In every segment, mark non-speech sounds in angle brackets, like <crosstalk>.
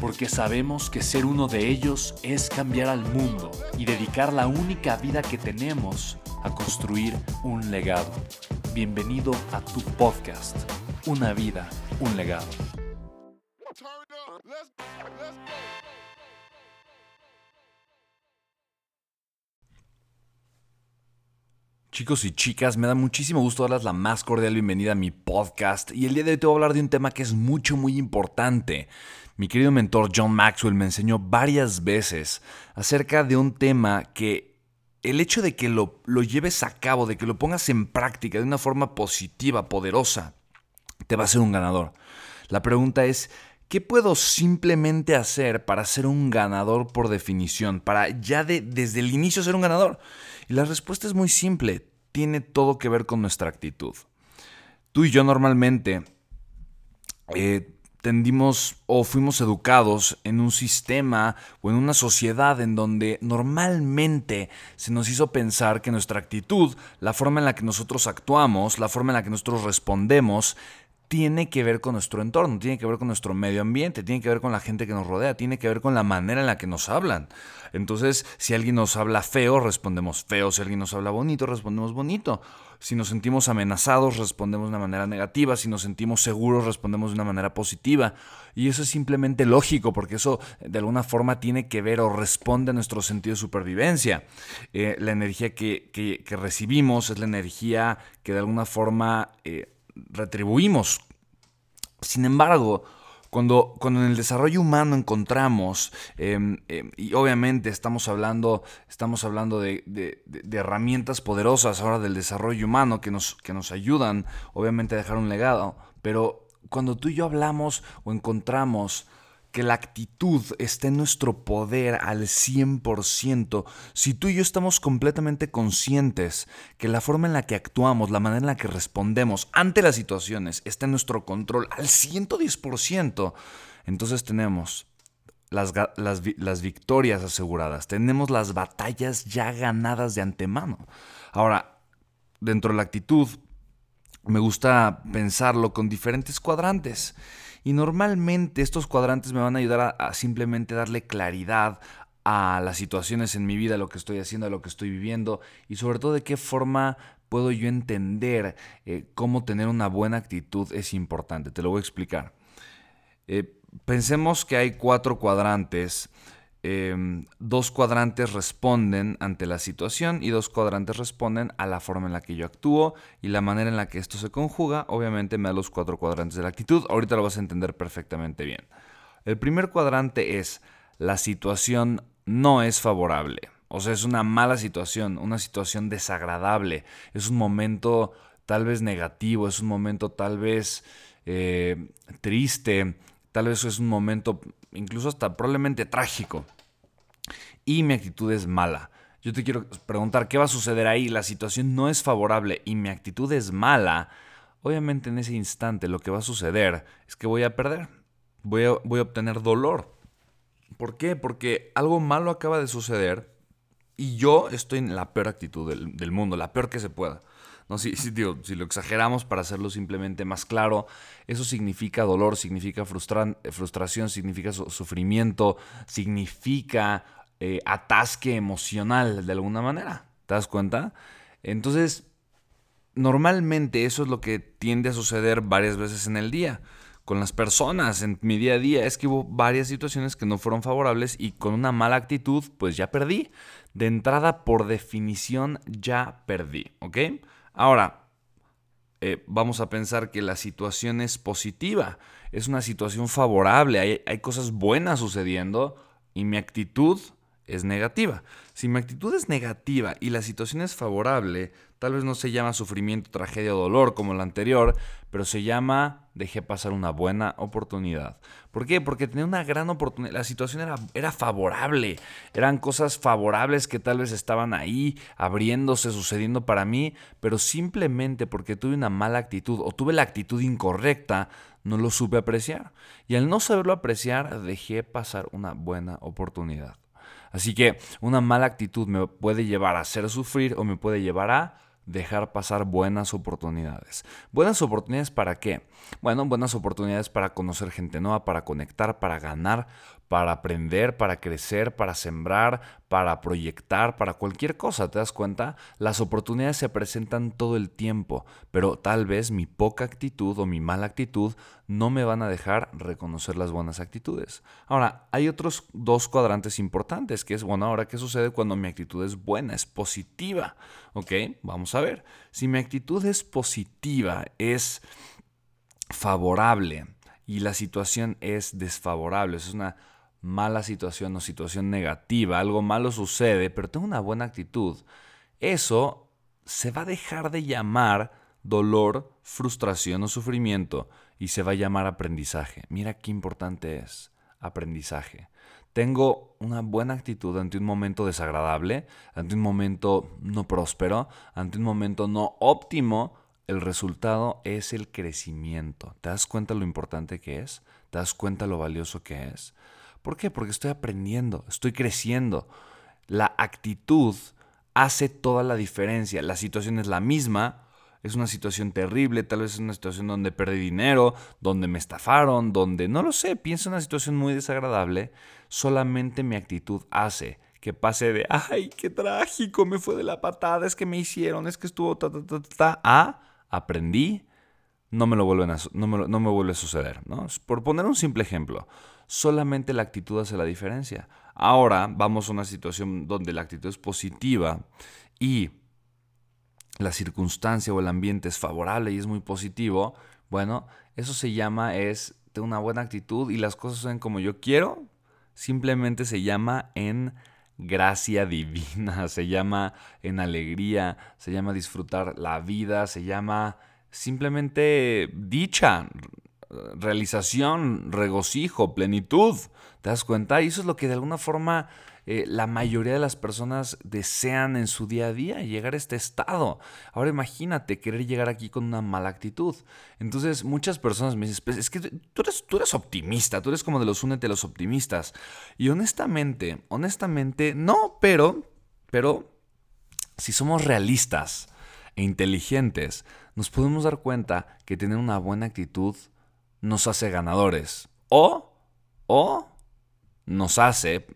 porque sabemos que ser uno de ellos es cambiar al mundo y dedicar la única vida que tenemos a construir un legado. Bienvenido a tu podcast, Una vida, un legado. Chicos y chicas, me da muchísimo gusto darles la más cordial bienvenida a mi podcast y el día de hoy te voy a hablar de un tema que es mucho, muy importante. Mi querido mentor John Maxwell me enseñó varias veces acerca de un tema que el hecho de que lo, lo lleves a cabo, de que lo pongas en práctica de una forma positiva, poderosa, te va a hacer un ganador. La pregunta es, ¿qué puedo simplemente hacer para ser un ganador por definición? Para ya de, desde el inicio ser un ganador. Y la respuesta es muy simple, tiene todo que ver con nuestra actitud. Tú y yo normalmente eh, tendimos o fuimos educados en un sistema o en una sociedad en donde normalmente se nos hizo pensar que nuestra actitud, la forma en la que nosotros actuamos, la forma en la que nosotros respondemos, tiene que ver con nuestro entorno, tiene que ver con nuestro medio ambiente, tiene que ver con la gente que nos rodea, tiene que ver con la manera en la que nos hablan. Entonces, si alguien nos habla feo, respondemos feo, si alguien nos habla bonito, respondemos bonito. Si nos sentimos amenazados, respondemos de una manera negativa, si nos sentimos seguros, respondemos de una manera positiva. Y eso es simplemente lógico, porque eso de alguna forma tiene que ver o responde a nuestro sentido de supervivencia. Eh, la energía que, recibimos es la energía que de alguna forma... Eh, retribuimos. Sin embargo, cuando, cuando, en el desarrollo humano encontramos, em, em, y obviamente estamos hablando, estamos hablando de, de, herramientas poderosas ahora del desarrollo humano que nos, que nos ayudan, obviamente, a dejar un legado, pero cuando tú y yo hablamos o encontramos que la actitud esté en nuestro poder al 100%, si tú y yo estamos completamente conscientes que la forma en la que actuamos, la manera en la que respondemos ante las situaciones está en nuestro control al 110%, entonces tenemos las, las, victorias aseguradas, tenemos las batallas ya ganadas de antemano. Ahora, dentro de la actitud, me gusta pensarlo con diferentes cuadrantes. Y normalmente estos cuadrantes me van a ayudar a, simplemente darle claridad a las situaciones en mi vida, a lo que estoy haciendo, a lo que estoy viviendo y sobre todo de qué forma puedo yo entender eh, cómo tener una buena actitud es importante. Te lo voy a explicar. Eh, pensemos que hay cuatro cuadrantes Em, dos cuadrantes responden ante la situación y dos cuadrantes responden a la forma en la que yo actúo y la manera en la que esto se conjuga, obviamente me da los cuatro cuadrantes de la actitud. Ahorita lo vas a entender perfectamente bien. El primer cuadrante es la situación no es favorable. O sea, es una mala situación, una situación desagradable, es un momento tal vez negativo, es un momento tal vez eh, triste, tal vez es un momento incluso hasta probablemente trágico y mi actitud es mala. Yo te quiero preguntar, ¿qué va a suceder ahí? La situación no es favorable y mi actitud es mala. Obviamente en ese instante lo que va a suceder es que voy a perder. Voy a, voy a obtener dolor. ¿Por qué? Porque algo malo acaba de suceder y yo estoy en la peor actitud del, mundo, la peor que se pueda. No, si, si, si lo exageramos para hacerlo simplemente más claro, eso significa dolor, significa frustración, significa sufrimiento, significa eh, atasque emocional de alguna manera. ¿Te das cuenta? Entonces, normalmente eso es lo que tiende a suceder varias veces en el día. con las personas en mi día a día. Es que hubo varias situaciones que no fueron favorables y con una mala actitud, pues ya perdí. De entrada, por definición, ya perdí, ¿ok? Ahora, eh, vamos a pensar que la situación es positiva, es una situación favorable, hay, hay cosas buenas sucediendo y mi actitud es negativa. Si mi actitud es negativa y la situación es favorable, tal vez no se llama sufrimiento, tragedia o dolor como la anterior, pero se llama dejé pasar una buena oportunidad. ¿Por qué? Porque tenía una gran oportunidad, la situación era, era favorable, eran cosas favorables que tal vez estaban ahí, abriéndose, sucediendo para mí, pero simplemente porque tuve una mala actitud o tuve la actitud incorrecta, no lo supe apreciar. Y al no saberlo apreciar, dejé pasar una buena oportunidad. Así que una mala actitud me puede llevar a hacer sufrir o me puede llevar a dejar pasar buenas oportunidades. ¿Buenas oportunidades para qué? Bueno, buenas oportunidades para conocer gente nueva, para conectar, para ganar, para aprender, para crecer, para sembrar, para proyectar, para cualquier cosa, ¿te das cuenta? Las oportunidades se presentan todo el tiempo, pero tal vez mi poca actitud o mi mala actitud no me van a dejar reconocer las buenas actitudes. Ahora, hay otros dos cuadrantes importantes, que es, bueno, ahora, ¿qué sucede cuando mi actitud es buena, es positiva? ¿Ok? Vamos a ver. Si mi actitud es positiva, es favorable y la situación es desfavorable, es una mala situación o situación negativa, algo malo sucede, pero tengo una buena actitud, eso se va a dejar de llamar dolor, frustración o sufrimiento y se va a llamar aprendizaje. Mira qué importante es aprendizaje. Tengo una buena actitud ante un momento desagradable, ante un momento no próspero, ante un momento no óptimo, el resultado es el crecimiento. ¿Te das cuenta lo importante que es? ¿Te das cuenta lo valioso que es? ¿Por qué? Porque estoy aprendiendo, estoy creciendo. La actitud hace toda la diferencia. La situación es la misma, es una situación terrible, tal vez es una situación donde perdí dinero, donde me estafaron, donde no lo sé, pienso en una situación muy desagradable, solamente mi actitud hace que pase de, ay, qué trágico, me fue de la patada, es que me hicieron, es que estuvo ta, ta, ta, ta, a aprendí, no me lo vuelven a, no me, no me vuelve a suceder, ¿no? Por poner un simple ejemplo, solamente la actitud hace la diferencia. Ahora vamos a una situación donde la actitud es positiva y la circunstancia o el ambiente es favorable y es muy positivo, bueno, eso se llama es de una buena actitud y las cosas son como yo quiero, simplemente se llama en gracia divina, <laughs> se llama en alegría, se llama disfrutar la vida, se llama simplemente dicha, realización, regocijo, plenitud. ¿Te das cuenta? Y eso es lo que de alguna forma eh, la mayoría de las personas desean en su día a día, llegar a este estado. Ahora imagínate querer llegar aquí con una mala actitud. Entonces muchas personas me dicen, pues, es que tú eres, tú eres optimista, tú eres como de los únete los optimistas. Y honestamente, honestamente, no, pero, pero, si somos realistas e inteligentes, nos podemos dar cuenta que tener una buena actitud nos hace ganadores. O, o nos hace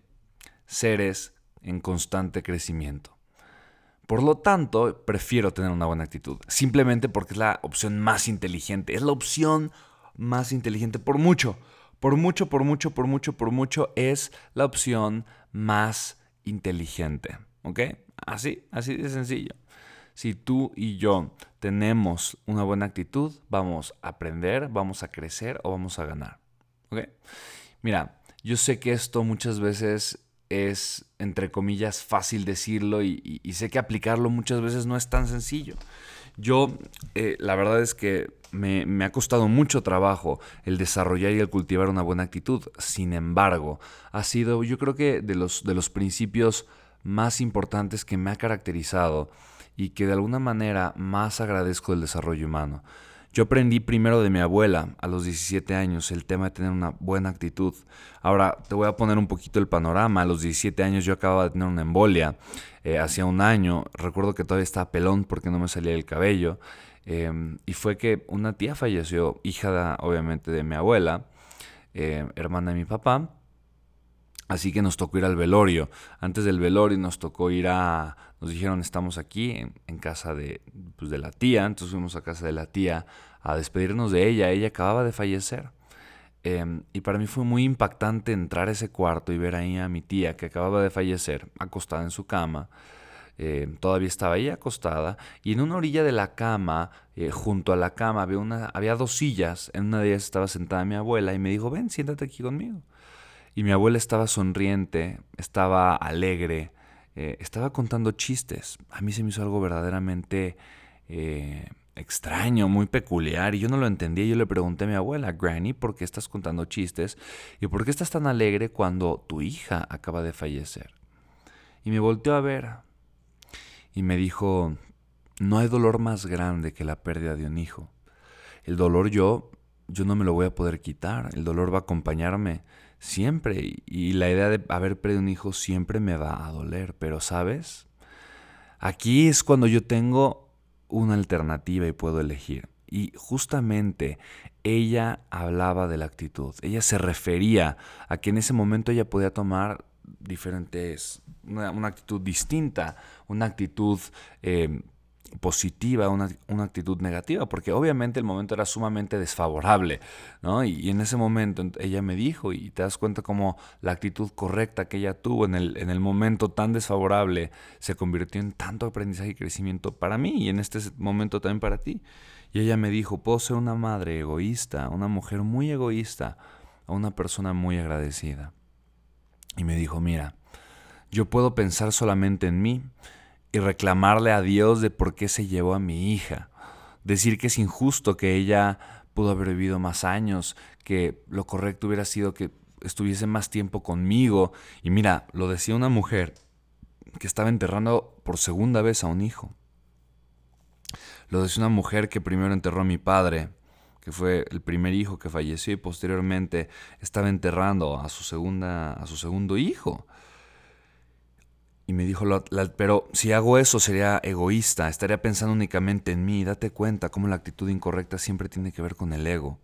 seres en constante crecimiento. Por lo tanto, prefiero tener una buena actitud, simplemente porque es la opción más inteligente, es la opción más inteligente por mucho, por mucho, por mucho, por mucho, por mucho, es la opción más inteligente. ¿Ok? Así, así de sencillo. Si tú y yo tenemos una buena actitud, vamos a aprender, vamos a crecer o vamos a ganar. ¿Ok? Mira, yo sé que esto muchas veces es, entre comillas, fácil decirlo y, sé que aplicarlo muchas veces no es tan sencillo. Yo, eh, la verdad es que me, me, ha costado mucho trabajo el desarrollar y el cultivar una buena actitud. Sin embargo, ha sido, yo creo que de los, de los principios más importantes que me ha caracterizado y que de alguna manera más agradezco del desarrollo humano. Yo aprendí primero de mi abuela a los 17 años el tema de tener una buena actitud. Ahora te voy a poner un poquito el panorama. A los 17 años yo acababa de tener una embolia. Eh, hacía un año. Recuerdo que todavía estaba pelón porque no me salía el cabello. Em, y fue que una tía falleció, hija obviamente de mi abuela, eh, hermana de mi papá. Así que nos tocó ir al velorio. Antes del velorio nos tocó ir a... Nos dijeron, estamos aquí en, casa de, pues, de la tía. Entonces fuimos a casa de la tía a despedirnos de ella. Ella acababa de fallecer. Em, y para mí fue muy impactante entrar a ese cuarto y ver ahí a mi tía que acababa de fallecer, acostada en su cama. Em, todavía estaba ahí acostada y en una orilla de la cama, eh, junto a la cama, una, había dos sillas. En una de ellas estaba sentada mi abuela y me dijo, ven, siéntate aquí conmigo. Y mi abuela estaba sonriente, estaba alegre, eh, estaba contando chistes. A mí se me hizo algo verdaderamente eh, extraño, muy peculiar, y yo no lo entendía. Yo le pregunté a mi abuela, Granny, ¿por qué estás contando chistes? ¿Y por qué estás tan alegre cuando tu hija acaba de fallecer? Y me volteó a ver y me dijo, no hay dolor más grande que la pérdida de un hijo. El dolor yo, yo no me lo voy a poder quitar, el dolor va a acompañarme siempre y la idea de haber perdido un hijo siempre me va a doler, pero sabes, aquí es cuando yo tengo una alternativa y puedo elegir. Y justamente ella hablaba de la actitud. Ella se refería a que en ese momento ella podía tomar diferentes, una, actitud distinta, una actitud eh, positiva, una, actitud negativa, porque obviamente el momento era sumamente desfavorable, ¿no? Y, en ese momento ella me dijo, y te das cuenta cómo la actitud correcta que ella tuvo en el, en el momento tan desfavorable se convirtió en tanto aprendizaje y crecimiento para mí y en este momento también para ti. Y ella me dijo, puedo ser una madre egoísta, una mujer muy egoísta, o una persona muy agradecida. Y me dijo, mira, yo puedo pensar solamente en mí, y reclamarle a Dios de por qué se llevó a mi hija. Decir que es injusto que ella pudo haber vivido más años, que lo correcto hubiera sido que estuviese más tiempo conmigo. Y mira, lo decía una mujer que estaba enterrando por segunda vez a un hijo. Lo decía una mujer que primero enterró a mi padre, que fue el primer hijo que falleció y posteriormente estaba enterrando a su segunda a su segundo hijo. Y me dijo, pero si hago eso sería egoísta, estaría pensando únicamente en mí. Date cuenta cómo la actitud incorrecta siempre tiene que ver con el ego.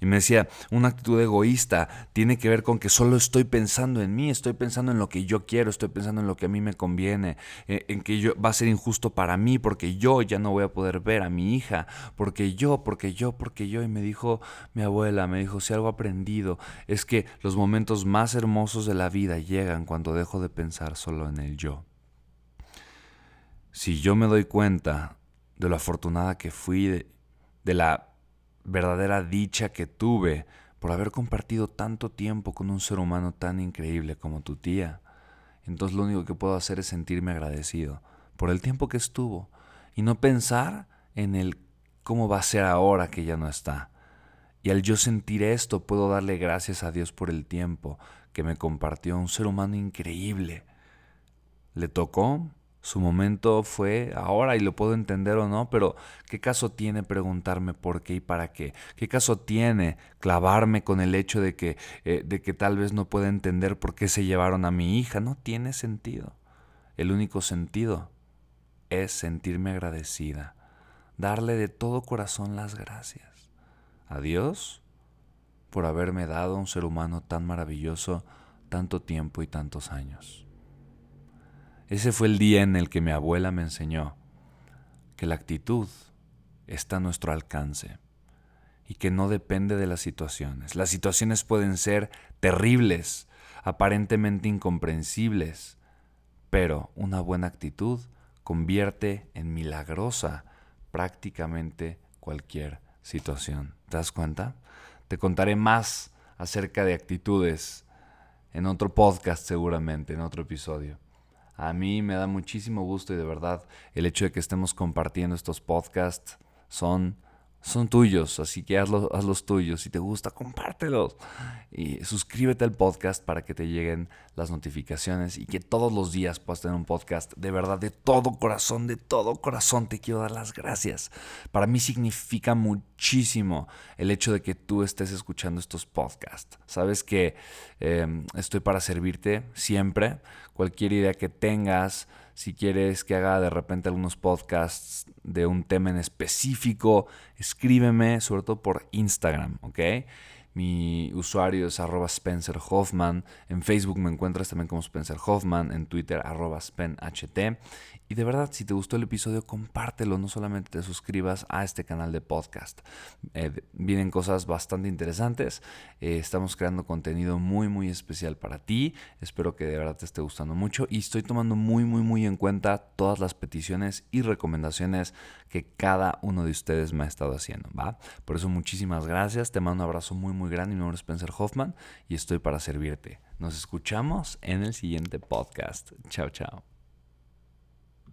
Y me decía, una actitud egoísta tiene que ver con que solo estoy pensando en mí, estoy pensando en lo que yo quiero, estoy pensando en lo que a mí me conviene, eh, en que yo, va a ser injusto para mí porque yo ya no voy a poder ver a mi hija, porque yo, porque yo, porque yo. Y me dijo mi abuela, me dijo, si algo aprendido es que los momentos más hermosos de la vida llegan cuando dejo de pensar solo en el yo. Si yo me doy cuenta de lo afortunada que fui, de, de la verdadera dicha que tuve por haber compartido tanto tiempo con un ser humano tan increíble como tu tía. Entonces lo único que puedo hacer es sentirme agradecido por el tiempo que estuvo y no pensar en el cómo va a ser ahora que ya no está. Y al yo sentir esto puedo darle gracias a Dios por el tiempo que me compartió un ser humano increíble. Le tocó su momento fue ahora y lo puedo entender o no, pero ¿qué caso tiene preguntarme por qué y para qué? ¿Qué caso tiene clavarme con el hecho de que, eh, de que tal vez no pueda entender por qué se llevaron a mi hija? No tiene sentido. El único sentido es sentirme agradecida, darle de todo corazón las gracias a Dios por haberme dado un ser humano tan maravilloso tanto tiempo y tantos años. Ese fue el día en el que mi abuela me enseñó que la actitud está a nuestro alcance y que no depende de las situaciones. Las situaciones pueden ser terribles, aparentemente incomprensibles, pero una buena actitud convierte en milagrosa prácticamente cualquier situación. ¿Te das cuenta? Te contaré más acerca de actitudes en otro podcast seguramente, en otro episodio. A mí me da muchísimo gusto y de verdad el hecho de que estemos compartiendo estos podcasts son son tuyos, así que hazlos, los tuyos. Si te gusta, compártelos. Y suscríbete al podcast para que te lleguen las notificaciones y que todos los días puedas tener un podcast. De verdad, de todo corazón, de todo corazón te quiero dar las gracias. Para mí significa muchísimo el hecho de que tú estés escuchando estos podcasts. Sabes que em, estoy para servirte siempre. Cualquier idea que tengas si quieres que haga de repente algunos podcasts de un tema en específico, escríbeme, sobre todo por Instagram, ¿ok? Mi usuario es arroba Spencer Hoffman. En Facebook me encuentras también como Spencer Hoffman. En Twitter arroba SpenHT. Y de verdad, si te gustó el episodio, compártelo. No solamente te suscribas a este canal de podcast. Eh, vienen cosas bastante interesantes. Eh, estamos creando contenido muy, muy especial para ti. Espero que de verdad te esté gustando mucho. Y estoy tomando muy, muy, muy en cuenta todas las peticiones y recomendaciones que cada uno de ustedes me ha estado haciendo. ¿va? Por eso, muchísimas gracias. Te mando un abrazo muy, muy grande. Mi nombre es Spencer Hoffman y estoy para servirte. Nos escuchamos en el siguiente podcast. Chao, chao.